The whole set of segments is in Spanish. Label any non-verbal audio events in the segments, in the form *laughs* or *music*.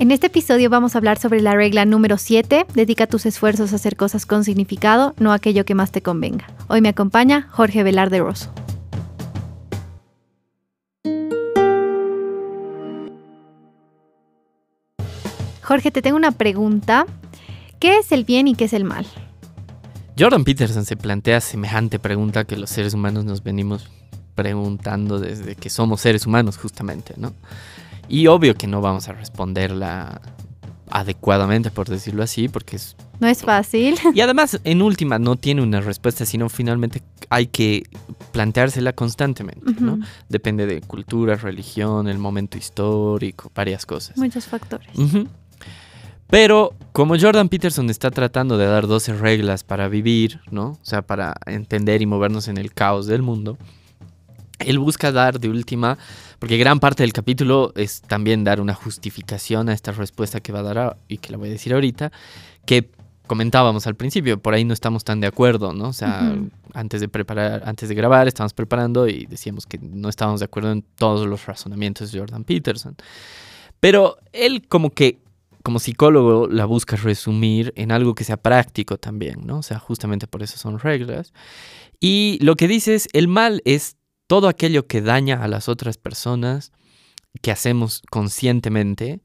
En este episodio vamos a hablar sobre la regla número 7, dedica tus esfuerzos a hacer cosas con significado, no aquello que más te convenga. Hoy me acompaña Jorge Velarde Rosso. Jorge, te tengo una pregunta. ¿Qué es el bien y qué es el mal? Jordan Peterson se plantea semejante pregunta que los seres humanos nos venimos preguntando desde que somos seres humanos justamente, ¿no? Y obvio que no vamos a responderla adecuadamente, por decirlo así, porque es... No es fácil. *laughs* Y además, en última, no tiene una respuesta, sino finalmente hay que planteársela constantemente, ¿no? Depende de cultura, religión, el momento histórico, varias cosas. Muchos factores. Pero como Jordan Peterson está tratando de dar 12 reglas para vivir, ¿no? O sea, para entender y movernos en el caos del mundo, él busca dar de última, porque gran parte del capítulo es también dar una justificación a esta respuesta que va a dar y que la voy a decir ahorita, que comentábamos al principio, por ahí no estamos tan de acuerdo, ¿no? O sea, antes de preparar, antes de grabar, estábamos preparando y decíamos que no estábamos de acuerdo en todos los razonamientos de Jordan Peterson. Pero él como que como psicólogo la busca resumir en algo que sea práctico también, ¿no? O sea, justamente por eso son reglas. Y lo que dice es, el mal es todo aquello que daña a las otras personas que hacemos conscientemente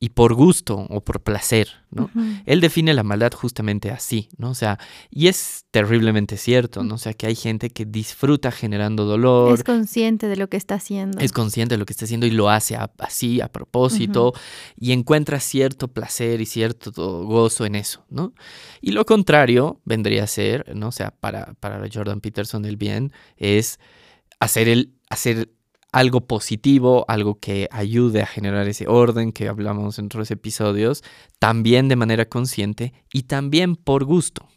y por gusto o por placer, ¿no? Él define la maldad justamente así, ¿no? O sea, y es terriblemente cierto, ¿no? O sea, que hay gente que disfruta generando dolor. Es consciente de lo que está haciendo. Es consciente de lo que está haciendo y lo hace así, a propósito, y encuentra cierto placer y cierto gozo en eso, ¿no? Y lo contrario vendría a ser, ¿no? O sea, para, para Jordan Peterson el bien es hacer, el, hacer algo positivo, algo que ayude a generar ese orden que hablamos en otros episodios, también de manera consciente y también por gusto.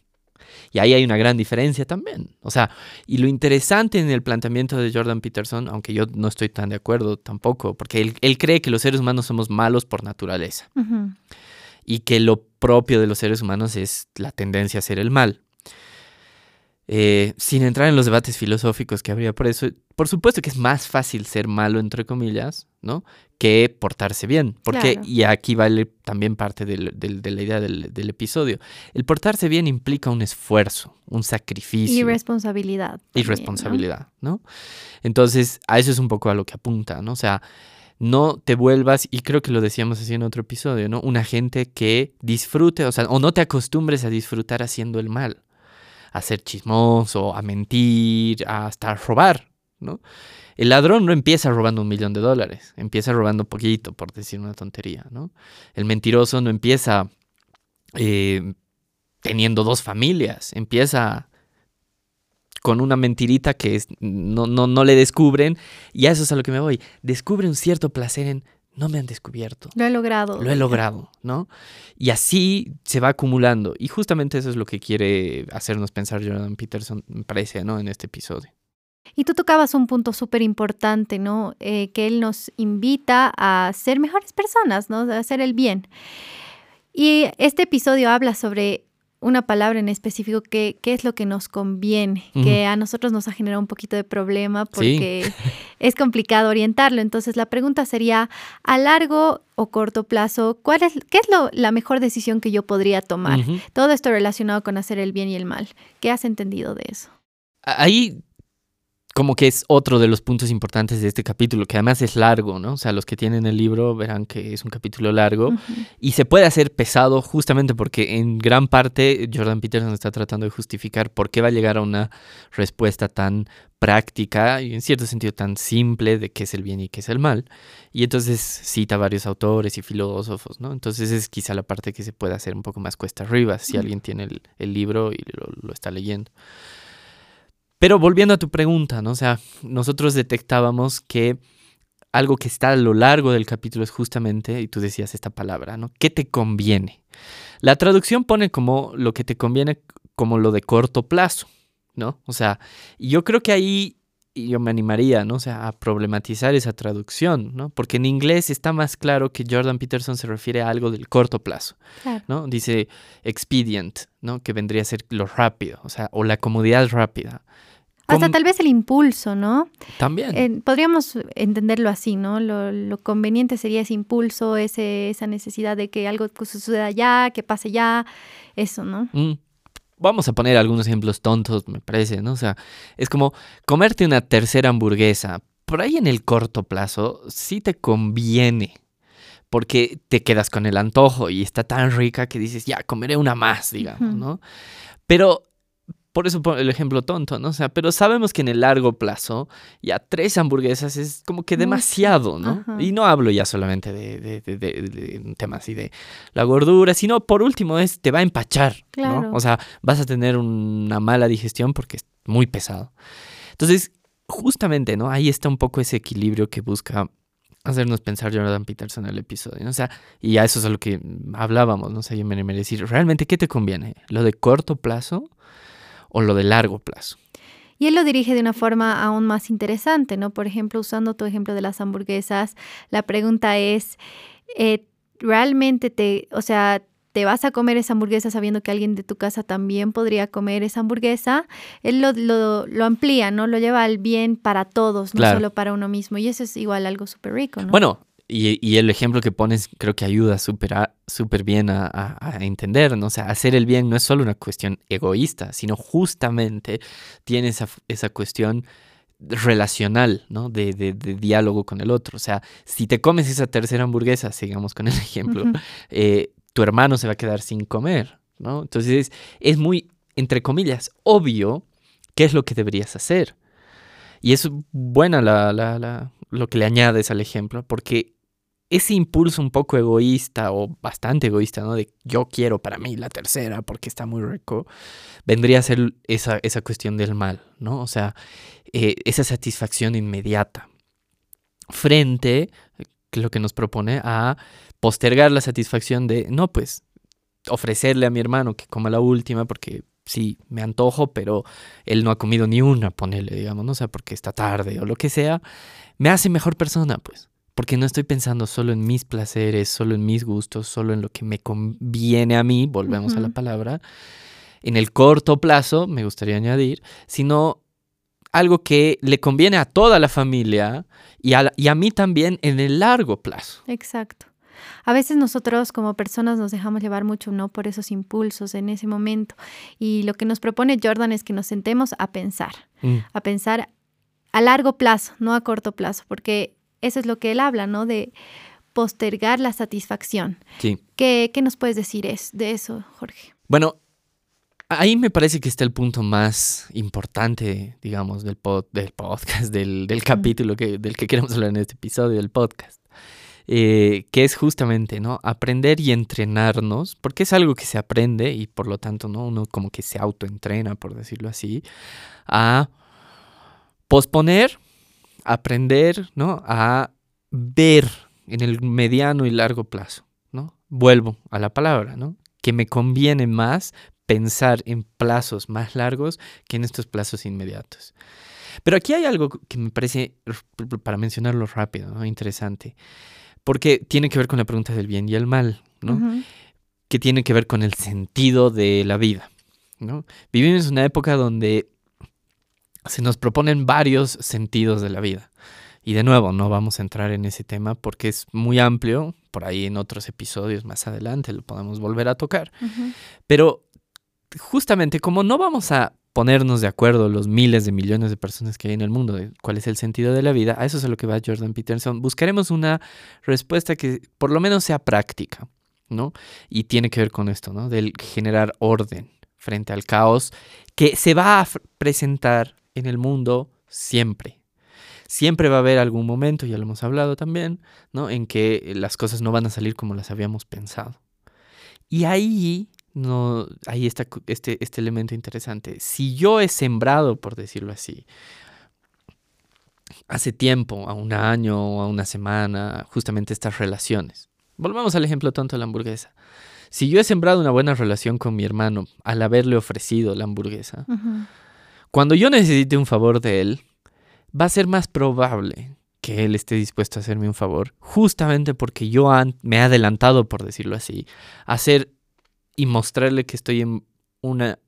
Y ahí hay una gran diferencia también. O sea, y lo interesante en el planteamiento de Jordan Peterson, aunque yo no estoy tan de acuerdo tampoco, porque él, cree que los seres humanos somos malos por naturaleza. Y que lo propio de los seres humanos es la tendencia a hacer el mal. Eh, sin entrar en los debates filosóficos que habría por eso, por supuesto que es más fácil ser malo, entre comillas, ¿no? Que portarse bien. Porque, y aquí vale también parte de la idea del, episodio, el portarse bien implica un esfuerzo, un sacrificio. Y responsabilidad. y responsabilidad, ¿no? Entonces, a eso es un poco a lo que apunta, ¿no? O sea, no te vuelvas, y creo que lo decíamos así en otro episodio, ¿no? Una gente que disfrute, o sea, o no te acostumbres a disfrutar haciendo el mal a ser chismoso, a mentir, hasta robar, ¿no? El ladrón no empieza robando un millón de dólares, empieza robando poquito, por decir una tontería, ¿no? El mentiroso no empieza eh, teniendo dos familias, empieza con una mentirita que no, no, no le descubren, y a eso es a lo que me voy. Descubre un cierto placer en no me han descubierto. Lo he logrado. Lo he logrado, ¿no? Y así se va acumulando. Y justamente eso es lo que quiere hacernos pensar Jordan Peterson, me parece, ¿no? En este episodio. Y tú tocabas un punto súper importante, ¿no? Eh, que él nos invita a ser mejores personas, ¿no? A hacer el bien. Y este episodio habla sobre una palabra en específico, ¿qué, qué es lo que nos conviene? Que a nosotros nos ha generado un poquito de problema porque es complicado orientarlo. Entonces la pregunta sería, a largo o corto plazo, ¿cuál es, ¿qué es lo, la mejor decisión que yo podría tomar? Todo esto relacionado con hacer el bien y el mal. ¿Qué has entendido de eso? Ahí como que es otro de los puntos importantes de este capítulo, que además es largo, ¿no? O sea, los que tienen el libro verán que es un capítulo largo y se puede hacer pesado justamente porque en gran parte Jordan Peterson está tratando de justificar por qué va a llegar a una respuesta tan práctica y en cierto sentido tan simple de qué es el bien y qué es el mal. Y entonces cita varios autores y filósofos, ¿no? Entonces es quizá la parte que se puede hacer un poco más cuesta arriba si alguien tiene el, libro y lo está leyendo. Pero volviendo a tu pregunta, ¿no? O sea, nosotros detectábamos que algo que está a lo largo del capítulo es justamente, y tú decías esta palabra, ¿no? ¿Qué te conviene? La traducción pone como lo que te conviene como lo de corto plazo, ¿no? O sea, yo creo que ahí yo me animaría, ¿no? O sea, a problematizar esa traducción, ¿no? Porque en inglés está más claro que Jordan Peterson se refiere a algo del corto plazo, ¿no? Dice expedient, ¿no? Que vendría a ser lo rápido, o sea, o la comodidad rápida. Hasta tal vez el impulso, ¿no? También. podríamos entenderlo así, ¿no? Lo, conveniente sería ese impulso, ese, esa necesidad de que algo suceda ya, que pase ya, eso, ¿no? Mm. Vamos a poner algunos ejemplos tontos, me parece, ¿no? O sea, es como comerte una tercera hamburguesa. Por ahí en el corto plazo sí te conviene, porque te quedas con el antojo y está tan rica que dices, ya, comeré una más, digamos, ¿no? Pero por eso el ejemplo tonto, ¿no? O sea, pero sabemos que en el largo plazo ya tres hamburguesas es como que demasiado, ¿no? Y no hablo ya solamente de, de, de, de, temas así de la gordura, sino por último es, te va a empachar, ¿no? O sea, vas a tener una mala digestión porque es muy pesado. Entonces, justamente, ¿no? Ahí está un poco ese equilibrio que busca hacernos pensar Jordan Peterson en el episodio, ¿no? O sea, y a eso es a lo que hablábamos, ¿no? O sea, yo me, me decir, ¿realmente qué te conviene? ¿Lo de corto plazo? O lo de largo plazo. Y él lo dirige de una forma aún más interesante, ¿no? Por ejemplo, usando tu ejemplo de las hamburguesas, la pregunta es, eh, ¿realmente te, o sea, te vas a comer esa hamburguesa sabiendo que alguien de tu casa también podría comer esa hamburguesa? Él lo, lo, amplía, ¿no? Lo lleva al bien para todos, no solo para uno mismo. Y eso es igual algo súper rico, ¿no? Bueno, y, el ejemplo que pones creo que ayuda súper bien a, entender, ¿no? O sea, hacer el bien no es solo una cuestión egoísta, sino justamente tiene esa, esa cuestión relacional, ¿no? De, de, diálogo con el otro. O sea, si te comes esa tercera hamburguesa, sigamos con el ejemplo, eh, tu hermano se va a quedar sin comer, ¿no? Entonces es, muy, entre comillas, obvio qué es lo que deberías hacer. Y es buena la, la, la, lo que le añades al ejemplo, porque ese impulso un poco egoísta o bastante egoísta, ¿no? De yo quiero para mí la tercera porque está muy rico, vendría a ser esa, esa cuestión del mal, ¿no? O sea, eh, esa satisfacción inmediata frente, que lo que nos propone, a postergar la satisfacción de, no, pues, ofrecerle a mi hermano que coma la última porque sí, me antojo, pero él no ha comido ni una, ponele, digamos, no o sea, porque está tarde o lo que sea, me hace mejor persona, pues porque no estoy pensando solo en mis placeres, solo en mis gustos, solo en lo que me conviene a mí, volvemos a la palabra, en el corto plazo, me gustaría añadir, sino algo que le conviene a toda la familia y a, y a mí también en el largo plazo. Exacto. A veces nosotros como personas nos dejamos llevar mucho, ¿no? Por esos impulsos en ese momento. Y lo que nos propone Jordan es que nos sentemos a pensar, mm. a pensar a largo plazo, no a corto plazo, porque eso es lo que él habla, ¿no? De postergar la satisfacción. Sí. ¿Qué, nos puedes decir es, de eso, Jorge? Bueno, ahí me parece que está el punto más importante, digamos, del, del podcast, del, capítulo que, del que queremos hablar en este episodio del podcast. Eh, que es justamente, ¿no? Aprender y entrenarnos, porque es algo que se aprende y por lo tanto, ¿no? Uno como que se autoentrena, por decirlo así, a posponer aprender, ¿no? A ver en el mediano y largo plazo, ¿no? Vuelvo a la palabra, ¿no? Que me conviene más pensar en plazos más largos que en estos plazos inmediatos. Pero aquí hay algo que me parece, para mencionarlo rápido, ¿no? interesante, porque tiene que ver con la pregunta del bien y el mal, ¿no? Que tiene que ver con el sentido de la vida, ¿no? Vivimos en una época donde se nos proponen varios sentidos de la vida. Y de nuevo, no vamos a entrar en ese tema porque es muy amplio, por ahí en otros episodios más adelante lo podemos volver a tocar. Pero justamente como no vamos a ponernos de acuerdo los miles de millones de personas que hay en el mundo de cuál es el sentido de la vida, a eso es a lo que va Jordan Peterson, buscaremos una respuesta que por lo menos sea práctica, ¿no? Y tiene que ver con esto, ¿no? Del generar orden frente al caos que se va a presentar en el mundo siempre. Siempre va a haber algún momento, ya lo hemos hablado también, ¿no? En que las cosas no van a salir como las habíamos pensado. Y ahí, no, ahí está este, este elemento interesante. Si yo he sembrado, por decirlo así, hace tiempo, a un año a una semana, justamente estas relaciones. Volvamos al ejemplo tonto de la hamburguesa. Si yo he sembrado una buena relación con mi hermano al haberle ofrecido la hamburguesa, cuando yo necesite un favor de él, va a ser más probable que él esté dispuesto a hacerme un favor, justamente porque yo me he adelantado, por decirlo así, a hacer y mostrarle que estoy en una,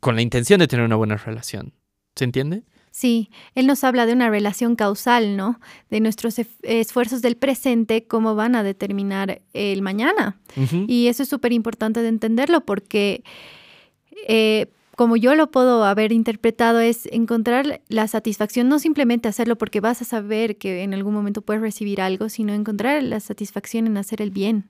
con la intención de tener una buena relación. ¿Se entiende? Sí, él nos habla de una relación causal, ¿no? De nuestros esfuerzos del presente, cómo van a determinar el mañana. Y eso es súper importante de entenderlo porque, eh, como yo lo puedo haber interpretado, es encontrar la satisfacción, no simplemente hacerlo porque vas a saber que en algún momento puedes recibir algo, sino encontrar la satisfacción en hacer el bien.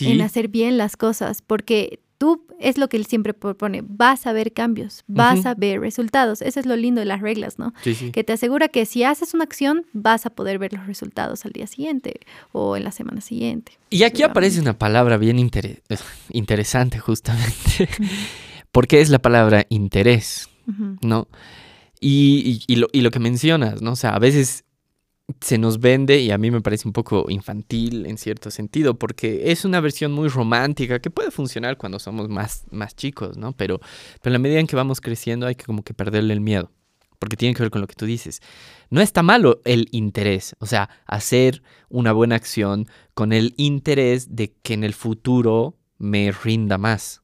En hacer bien las cosas, porque tú es lo que él siempre propone, vas a ver cambios, vas a ver resultados. Eso es lo lindo de las reglas, ¿no? Que te asegura que si haces una acción, vas a poder ver los resultados al día siguiente o en la semana siguiente. Y aquí aparece una palabra bien *laughs* interesante justamente, *laughs* porque es la palabra interés, ¿no? Y, lo, y, lo, que mencionas, ¿no? O sea, a veces se nos vende y a mí me parece un poco infantil en cierto sentido, porque es una versión muy romántica que puede funcionar cuando somos más, más chicos, ¿no? Pero, pero en la medida en que vamos creciendo hay que como que perderle el miedo, porque tiene que ver con lo que tú dices. No está malo el interés, o sea, hacer una buena acción con el interés de que en el futuro me rinda más.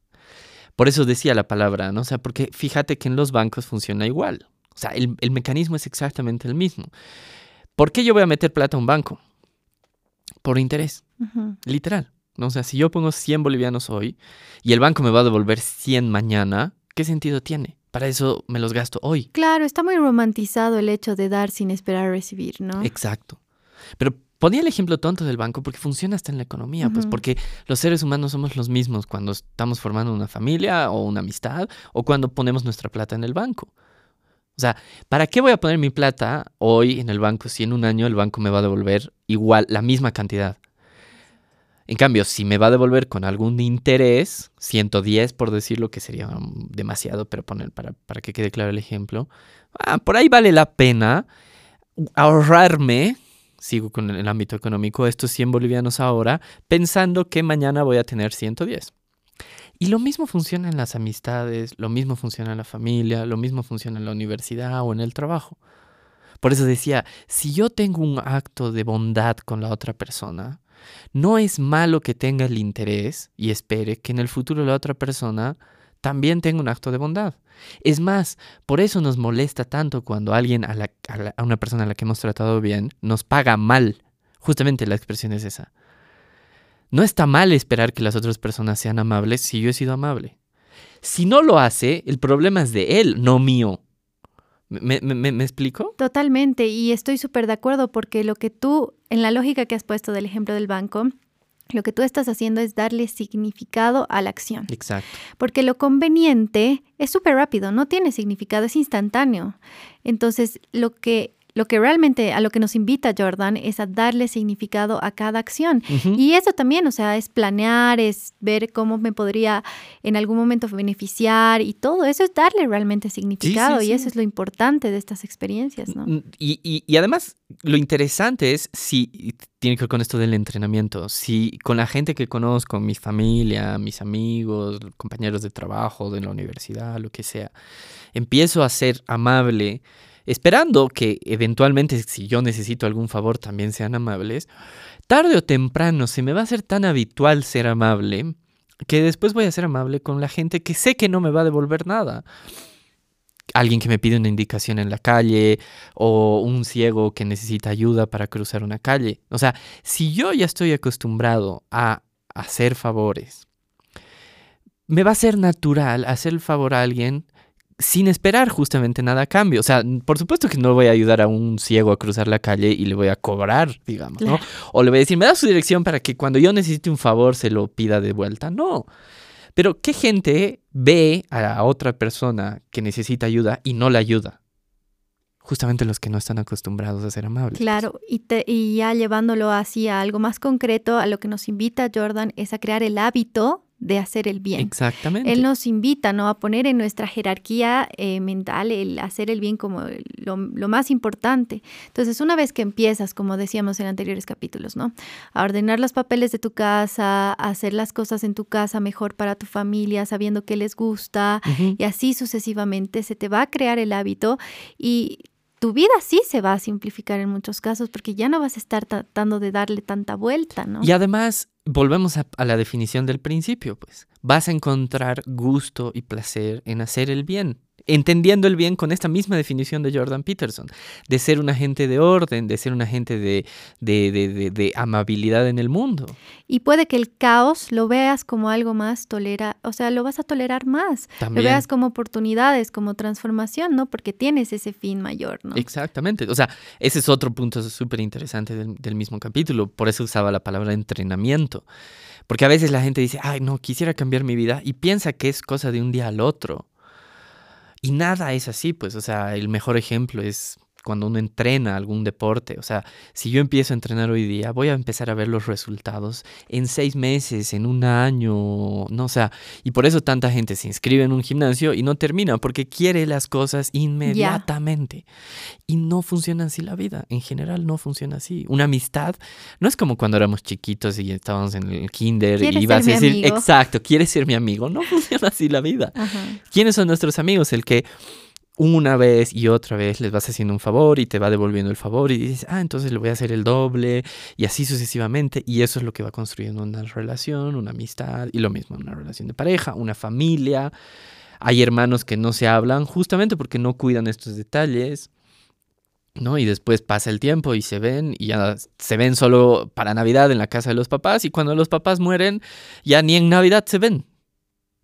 Por eso decía la palabra, ¿no? O sea, porque fíjate que en los bancos funciona igual. O sea, el, el mecanismo es exactamente el mismo. ¿Por qué yo voy a meter plata a un banco? Por interés, literal. ¿no? O sea, si yo pongo 100 bolivianos hoy y el banco me va a devolver 100 mañana, ¿qué sentido tiene? Para eso me los gasto hoy. Claro, está muy romantizado el hecho de dar sin esperar a recibir, ¿no? Exacto. Pero ponía el ejemplo tonto del banco porque funciona hasta en la economía, pues porque los seres humanos somos los mismos cuando estamos formando una familia o una amistad o cuando ponemos nuestra plata en el banco. O sea, ¿para qué voy a poner mi plata hoy en el banco si en un año el banco me va a devolver igual la misma cantidad? En cambio, si me va a devolver con algún interés, 110 por decirlo, que sería demasiado, pero poner para, para que quede claro el ejemplo, ah, por ahí vale la pena ahorrarme, sigo con el ámbito económico, estos 100 bolivianos ahora, pensando que mañana voy a tener 110. Y lo mismo funciona en las amistades, lo mismo funciona en la familia, lo mismo funciona en la universidad o en el trabajo. Por eso decía, si yo tengo un acto de bondad con la otra persona, no es malo que tenga el interés y espere que en el futuro la otra persona también tenga un acto de bondad. Es más, por eso nos molesta tanto cuando alguien, a, a una persona a la que hemos tratado bien, nos paga mal. Justamente la expresión es esa. No está mal esperar que las otras personas sean amables si yo he sido amable. Si no lo hace, el problema es de él, no mío. ¿Me, me, explico? Totalmente, y estoy súper de acuerdo porque lo que tú, en la lógica que has puesto del ejemplo del banco, lo que tú estás haciendo es darle significado a la acción. Exacto. Porque lo conveniente es súper rápido, no tiene significado, es instantáneo. Entonces, lo que lo que realmente a lo que nos invita Jordan es a darle significado a cada acción. Y eso también, o sea, es planear, es ver cómo me podría en algún momento beneficiar y todo eso es darle realmente significado y eso es lo importante de estas experiencias, ¿no? Mm, y, y, además, lo interesante es si, tiene que ver con esto del entrenamiento, si con la gente que conozco, mi familia, mis amigos, compañeros de trabajo, de la universidad, lo que sea, empiezo a ser amable, esperando que eventualmente si yo necesito algún favor también sean amables, tarde o temprano se me va a hacer tan habitual ser amable que después voy a ser amable con la gente que sé que no me va a devolver nada. Alguien que me pide una indicación en la calle o un ciego que necesita ayuda para cruzar una calle. O sea, si yo ya estoy acostumbrado a hacer favores, me va a ser natural hacer el favor a alguien sin esperar justamente nada a cambio. O sea, por supuesto que no voy a ayudar a un ciego a cruzar la calle y le voy a cobrar, digamos, ¿no? O le voy a decir, me da su dirección para que cuando yo necesite un favor se lo pida de vuelta. No. Pero ¿qué gente ve a otra persona que necesita ayuda y no la ayuda? Justamente los que no están acostumbrados a ser amables. Claro, y, y ya llevándolo así a algo más concreto, a lo que nos invita Jordan es a crear el hábito de hacer el bien. Exactamente. Él nos invita ¿no? a poner en nuestra jerarquía eh, mental el hacer el bien como lo, más importante. Entonces, una vez que empiezas, como decíamos en anteriores capítulos, ¿no? a ordenar los papeles de tu casa, a hacer las cosas en tu casa mejor para tu familia, sabiendo qué les gusta, y así sucesivamente, se te va a crear el hábito y tu vida sí se va a simplificar en muchos casos porque ya no vas a estar tratando de darle tanta vuelta, ¿no? Y además, volvemos a, la definición del principio, pues. Vas a encontrar gusto y placer en hacer el bien. Entendiendo el bien con esta misma definición de Jordan Peterson, de ser un agente de orden, de ser un agente de, de, amabilidad en el mundo. Y puede que el caos lo veas como algo más tolera, o sea, lo vas a tolerar más. También. Lo veas como oportunidades, como transformación, ¿no? Porque tienes ese fin mayor, ¿no? Exactamente. O sea, ese es otro punto súper interesante del, del mismo capítulo. Por eso usaba la palabra entrenamiento. Porque a veces la gente dice, ay, no, quisiera cambiar mi vida y piensa que es cosa de un día al otro. Y nada es así, pues, o sea, el mejor ejemplo es cuando uno entrena algún deporte. O sea, si yo empiezo a entrenar hoy día, voy a empezar a ver los resultados en seis meses, en un año, no, o sea, y por eso tanta gente se inscribe en un gimnasio y no termina, porque quiere las cosas inmediatamente. Y no funciona así la vida, en general no funciona así. Una amistad no es como cuando éramos chiquitos y estábamos en el kinder y ibas a decir, exacto, ¿quieres ser mi amigo? No *laughs* funciona así la vida. ¿Quiénes son nuestros amigos? El que una vez y otra vez les vas haciendo un favor y te va devolviendo el favor y dices, ah, entonces le voy a hacer el doble y así sucesivamente. Y eso es lo que va construyendo una relación, una amistad y lo mismo, una relación de pareja, una familia. Hay hermanos que no se hablan justamente porque no cuidan estos detalles. ¿no? Y después pasa el tiempo y se ven, y ya se ven solo para Navidad en la casa de los papás, y cuando los papás mueren, ya ni en Navidad se ven,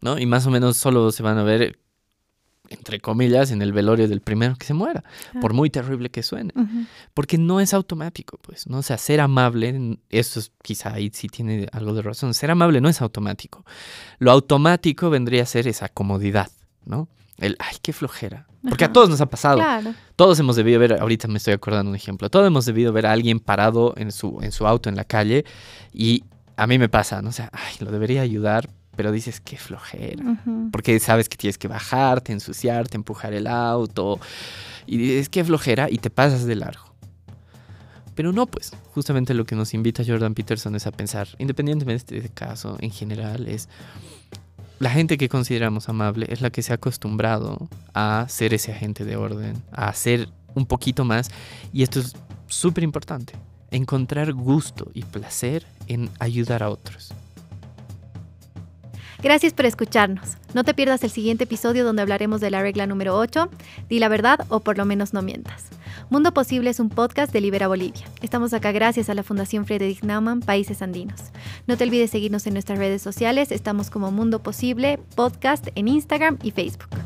¿no? Y más o menos solo se van a ver entre comillas, en el velorio del primero que se muera, por muy terrible que suene. Porque no es automático, pues, ¿no? O sea, ser amable, eso es, quizá ahí sí tiene algo de razón, ser amable no es automático. Lo automático vendría a ser esa comodidad, ¿no? El, ay, qué flojera. Porque a todos nos ha pasado. Todos hemos debido ver, ahorita me estoy acordando un ejemplo, todos hemos debido ver a alguien parado en su, en su auto en la calle y a mí me pasa, ¿no? O sea, ay, lo debería ayudar, pero dices qué flojera, porque sabes que tienes que bajarte, ensuciarte, empujar el auto, y dices qué flojera y te pasas de largo. Pero no, pues, justamente lo que nos invita Jordan Peterson es a pensar, independientemente de este caso, en general, es la gente que consideramos amable es la que se ha acostumbrado a ser ese agente de orden, a hacer un poquito más, y esto es súper importante, encontrar gusto y placer en ayudar a otros. Gracias por escucharnos. No te pierdas el siguiente episodio donde hablaremos de la regla número 8, di la verdad o por lo menos no mientas. Mundo Posible es un podcast de Libera Bolivia. Estamos acá gracias a la Fundación Friedrich Naumann, Países Andinos. No te olvides seguirnos en nuestras redes sociales, estamos como Mundo Posible Podcast en Instagram y Facebook.